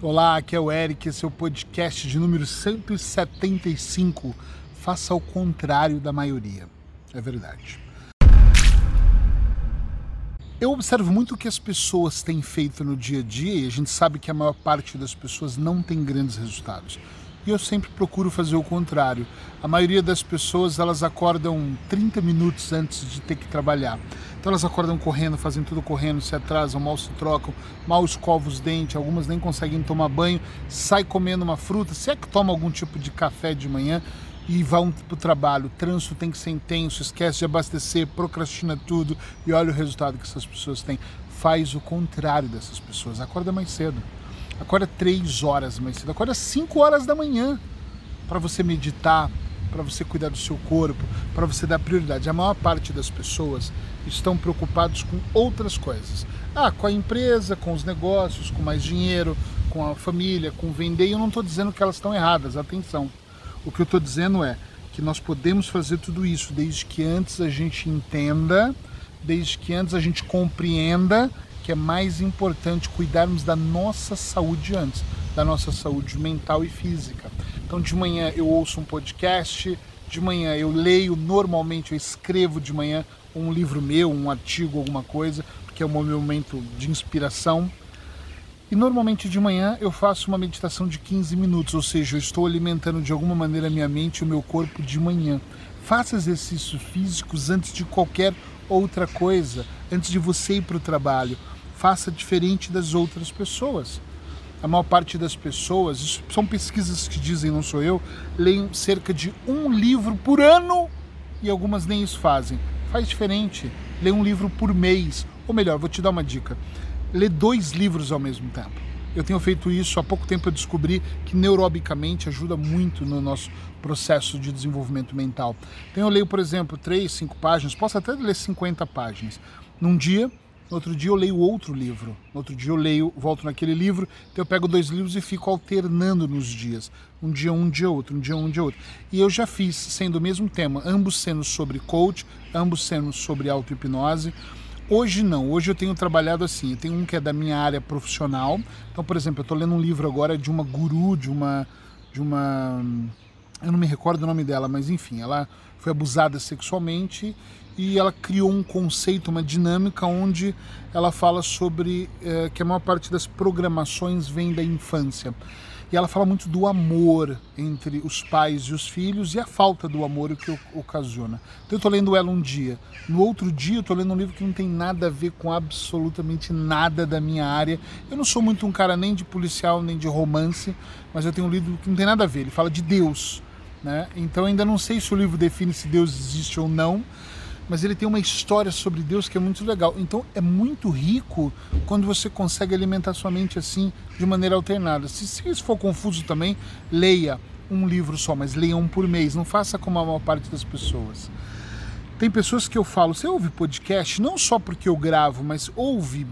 Olá, aqui é o Eric, esse é o podcast de número 175. Faça o contrário da maioria. É verdade. Eu observo muito o que as pessoas têm feito no dia a dia e a gente sabe que a maior parte das pessoas não tem grandes resultados. E eu sempre procuro fazer o contrário. A maioria das pessoas, elas acordam 30 minutos antes de ter que trabalhar. Então elas acordam correndo, fazem tudo correndo, se atrasam, mal se trocam, mal escovam os dentes, algumas nem conseguem tomar banho, sai comendo uma fruta, se é que toma algum tipo de café de manhã e vão para o trabalho. O trânsito tem que ser intenso, esquece de abastecer, procrastina tudo e olha o resultado que essas pessoas têm. Faz o contrário dessas pessoas. Acorda mais cedo. Acorda três horas mais cedo. Acorda cinco horas da manhã para você meditar, para você cuidar do seu corpo, para você dar prioridade. A maior parte das pessoas estão preocupados com outras coisas. Ah, com a empresa, com os negócios, com mais dinheiro, com a família, com vender. E eu não estou dizendo que elas estão erradas, atenção. O que eu estou dizendo é que nós podemos fazer tudo isso desde que antes a gente entenda, desde que antes a gente compreenda que é mais importante cuidarmos da nossa saúde antes, da nossa saúde mental e física. Então de manhã eu ouço um podcast, de manhã eu leio, normalmente eu escrevo de manhã um livro meu, um artigo, alguma coisa, porque é meu momento de inspiração. E normalmente de manhã eu faço uma meditação de 15 minutos, ou seja, eu estou alimentando de alguma maneira a minha mente e o meu corpo de manhã. Faça exercícios físicos antes de qualquer outra coisa, antes de você ir para o trabalho. Faça diferente das outras pessoas a maior parte das pessoas, isso são pesquisas que dizem, não sou eu, leem cerca de um livro por ano e algumas nem isso fazem. Faz diferente, lê um livro por mês, ou melhor, vou te dar uma dica: lê dois livros ao mesmo tempo. Eu tenho feito isso há pouco tempo eu descobri que neurobicamente ajuda muito no nosso processo de desenvolvimento mental. Então eu leio, por exemplo, três, cinco páginas, posso até ler 50 páginas. Num dia, no outro dia eu leio outro livro. No outro dia eu leio, volto naquele livro. Então eu pego dois livros e fico alternando nos dias. Um dia um, dia outro, um dia um, um dia outro. E eu já fiz, sendo o mesmo tema, ambos sendo sobre coach, ambos sendo sobre auto-hipnose. Hoje não, hoje eu tenho trabalhado assim, eu tenho um que é da minha área profissional. Então, por exemplo, eu estou lendo um livro agora de uma guru, de uma, de uma eu não me recordo o nome dela, mas enfim, ela foi abusada sexualmente e ela criou um conceito, uma dinâmica onde ela fala sobre é, que a maior parte das programações vem da infância. E ela fala muito do amor entre os pais e os filhos e a falta do amor que ocasiona. Então eu estou lendo ela um dia. No outro dia eu estou lendo um livro que não tem nada a ver com absolutamente nada da minha área. Eu não sou muito um cara nem de policial, nem de romance, mas eu tenho um livro que não tem nada a ver. Ele fala de Deus né? Então ainda não sei se o livro define se Deus existe ou não, mas ele tem uma história sobre Deus que é muito legal. Então é muito rico quando você consegue alimentar sua mente assim de maneira alternada. Se, se isso for confuso também, leia um livro só, mas leia um por mês. Não faça como a maior parte das pessoas. Tem pessoas que eu falo, você ouve podcast não só porque eu gravo, mas ouve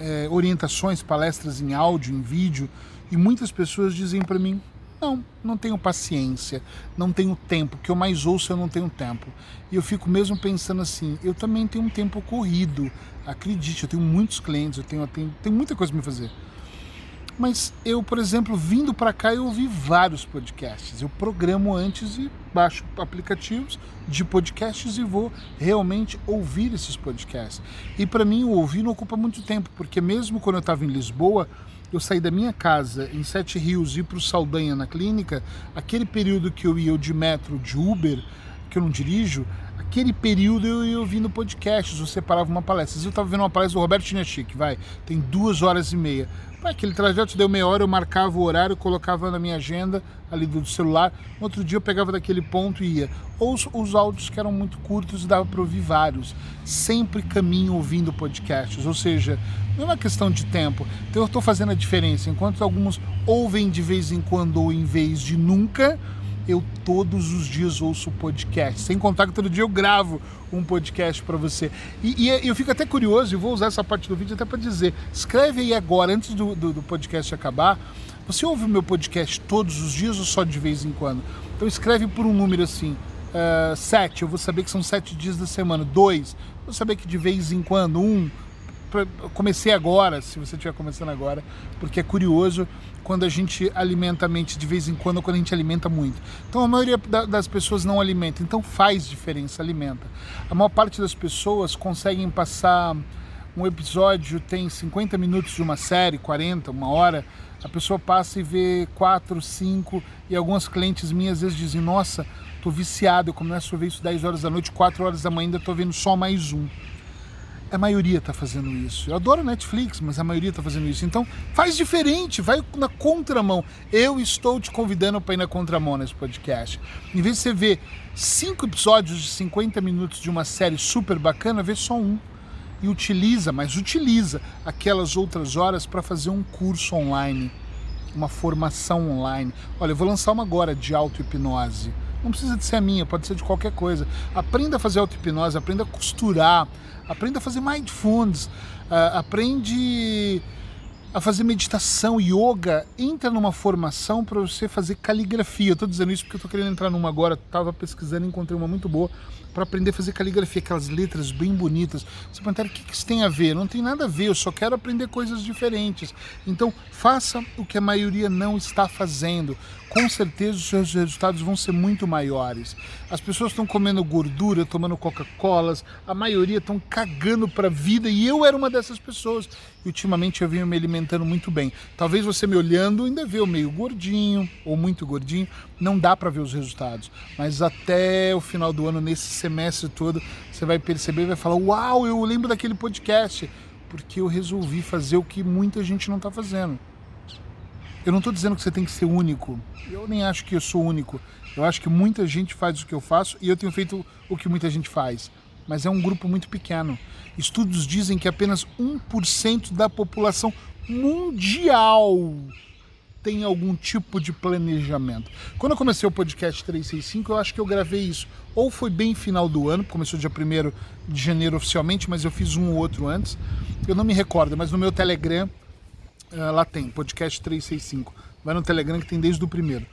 é, orientações, palestras em áudio, em vídeo, e muitas pessoas dizem para mim, não, não tenho paciência, não tenho tempo. Que eu mais ouço eu não tenho tempo. E eu fico mesmo pensando assim, eu também tenho um tempo corrido. Acredite, eu tenho muitos clientes, eu tenho, eu tenho, tenho muita coisa para me fazer. Mas eu, por exemplo, vindo para cá, eu ouvi vários podcasts. Eu programo antes e baixo aplicativos de podcasts e vou realmente ouvir esses podcasts. E para mim, o ouvir não ocupa muito tempo, porque mesmo quando eu estava em Lisboa, eu saí da minha casa em Sete Rios e ir para o Saldanha na clínica, aquele período que eu ia de metro, de Uber, que eu não dirijo, aquele período eu ia ouvindo podcasts, eu separava uma palestra. Eu estava vendo uma palestra do Roberto Chinachic, vai, tem duas horas e meia. Aquele trajeto deu meia hora, eu marcava o horário, colocava na minha agenda ali do celular. Outro dia eu pegava daquele ponto e ia. Ou os, os áudios que eram muito curtos, dava para ouvir vários. Sempre caminho ouvindo podcasts, ou seja, não é uma questão de tempo. Então eu estou fazendo a diferença. Enquanto alguns ouvem de vez em quando ou em vez de nunca, eu todos os dias ouço podcast. Sem contar que todo dia eu gravo um podcast para você. E, e, eu fico até curioso, e vou usar essa parte do vídeo até para dizer: escreve aí agora, antes do, do, do, podcast acabar. Você ouve o meu podcast todos os dias ou só de vez em quando? Então escreve por um número assim. Uh, sete, eu vou saber que são sete dias da semana. Dois, vou saber que de vez em quando. Um, comecei agora, se você estiver começando agora, porque é curioso quando a gente alimenta a mente de vez em quando quando a gente alimenta muito. Então a maioria das pessoas não alimenta, então faz diferença, alimenta. A maior parte das pessoas conseguem passar um episódio tem 50 minutos de uma série, 40, uma hora, a pessoa passa e vê 4, 5 e algumas clientes minhas às vezes dizem, nossa, tô viciado, eu começo a ver isso 10 horas da noite, 4 horas da manhã ainda tô vendo só mais um a maioria está fazendo isso. Eu adoro Netflix, mas a maioria está fazendo isso. Então, faz diferente, vai na contramão. Eu estou te convidando para ir na contramão nesse podcast. Em vez de você ver cinco episódios de 50 minutos de uma série super bacana, vê só um. E utiliza, mas utiliza aquelas outras horas para fazer um curso online, uma formação online. Olha, eu vou lançar uma agora de auto-hipnose. Não precisa de ser a minha, pode ser de qualquer coisa. Aprenda a fazer auto-hipnose, aprenda a costurar, aprenda a fazer mindfulness, uh, aprende a fazer meditação, yoga, entra numa formação para você fazer caligrafia. Eu estou dizendo isso porque eu estou querendo entrar numa agora, estava pesquisando e encontrei uma muito boa para aprender a fazer caligrafia, aquelas letras bem bonitas. Você perguntar o que, que isso tem a ver? Não tem nada a ver, eu só quero aprender coisas diferentes. Então, faça o que a maioria não está fazendo. Com certeza os seus resultados vão ser muito maiores. As pessoas estão comendo gordura, tomando Coca-Colas, a maioria estão cagando para a vida e eu era uma dessas pessoas. E ultimamente eu venho me alimentando muito bem. Talvez você me olhando ainda vê o meio gordinho ou muito gordinho, não dá para ver os resultados. Mas até o final do ano, nesse semestre todo, você vai perceber e vai falar: Uau, eu lembro daquele podcast, porque eu resolvi fazer o que muita gente não está fazendo. Eu não estou dizendo que você tem que ser único. Eu nem acho que eu sou único. Eu acho que muita gente faz o que eu faço e eu tenho feito o que muita gente faz. Mas é um grupo muito pequeno. Estudos dizem que apenas 1% da população mundial tem algum tipo de planejamento. Quando eu comecei o podcast 365, eu acho que eu gravei isso. Ou foi bem final do ano, começou dia 1 de janeiro oficialmente, mas eu fiz um ou outro antes. Eu não me recordo, mas no meu Telegram uh, lá tem, podcast 365. Vai no Telegram que tem desde o primeiro.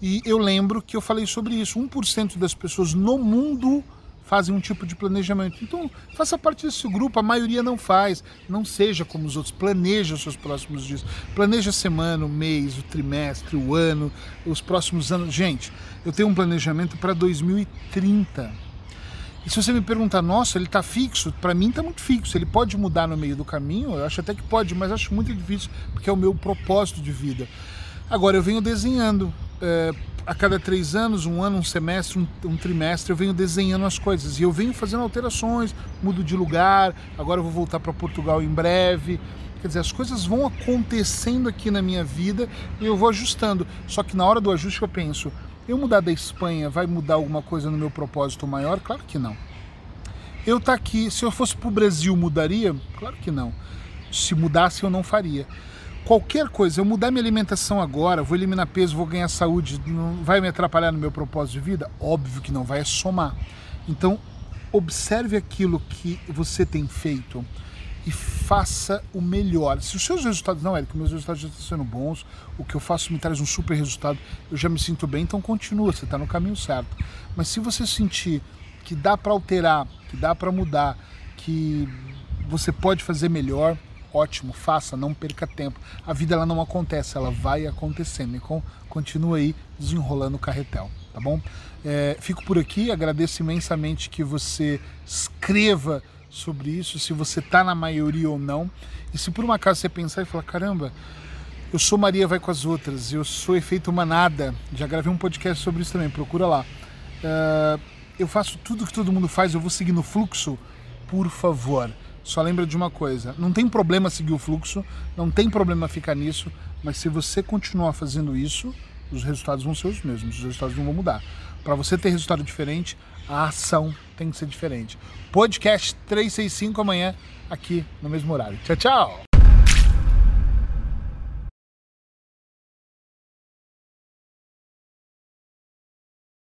E eu lembro que eu falei sobre isso. 1% das pessoas no mundo fazem um tipo de planejamento. Então, faça parte desse grupo, a maioria não faz. Não seja como os outros, planeja os seus próximos dias. Planeja a semana, o mês, o trimestre, o ano, os próximos anos. Gente, eu tenho um planejamento para 2030. E se você me perguntar, nossa, ele está fixo? Para mim está muito fixo. Ele pode mudar no meio do caminho? Eu acho até que pode, mas acho muito difícil, porque é o meu propósito de vida. Agora, eu venho desenhando. É, a cada três anos, um ano, um semestre, um, um, trimestre, eu venho desenhando as coisas e eu venho fazendo alterações, mudo de lugar. Agora eu vou voltar para Portugal em breve. Quer dizer, as coisas vão acontecendo aqui na minha vida e eu vou ajustando. Só que na hora do ajuste eu penso, eu mudar da Espanha vai mudar alguma coisa no meu propósito maior? Claro que não. Eu tá aqui, se eu fosse para o Brasil, mudaria? Claro que não. Se mudasse, eu não faria qualquer coisa, eu mudar minha alimentação agora, vou eliminar peso, vou ganhar saúde, não vai me atrapalhar no meu propósito de vida? Óbvio que não, vai somar. Então, observe aquilo que você tem feito e faça o melhor. Se os seus resultados, não, Eric, meus resultados já estão sendo bons, o que eu faço me traz um super resultado, eu já me sinto bem, então continua, você está no caminho certo. Mas se você sentir que dá para alterar, que dá para mudar, que você pode fazer melhor, ótimo, faça, não perca tempo. A vida ela não acontece, ela vai acontecendo. Então, continua aí desenrolando o carretel, tá bom? É, fico por aqui, agradeço imensamente que você escreva sobre isso, se você tá na maioria ou não. E se por um acaso você pensar e falar, caramba, eu sou Maria Vai com as Outras, eu sou Efeito Manada, já gravei um podcast sobre isso também, procura lá. Uh, eu faço tudo que todo mundo faz, eu vou seguir no fluxo, por favor só lembra de uma coisa: não tem problema seguir o fluxo, não tem problema ficar nisso, mas se você continuar fazendo isso, os resultados vão ser os mesmos, os resultados não vão mudar. Para você ter resultado diferente, a ação tem que ser diferente. Podcast 365 amanhã, aqui no mesmo horário. Tchau, tchau!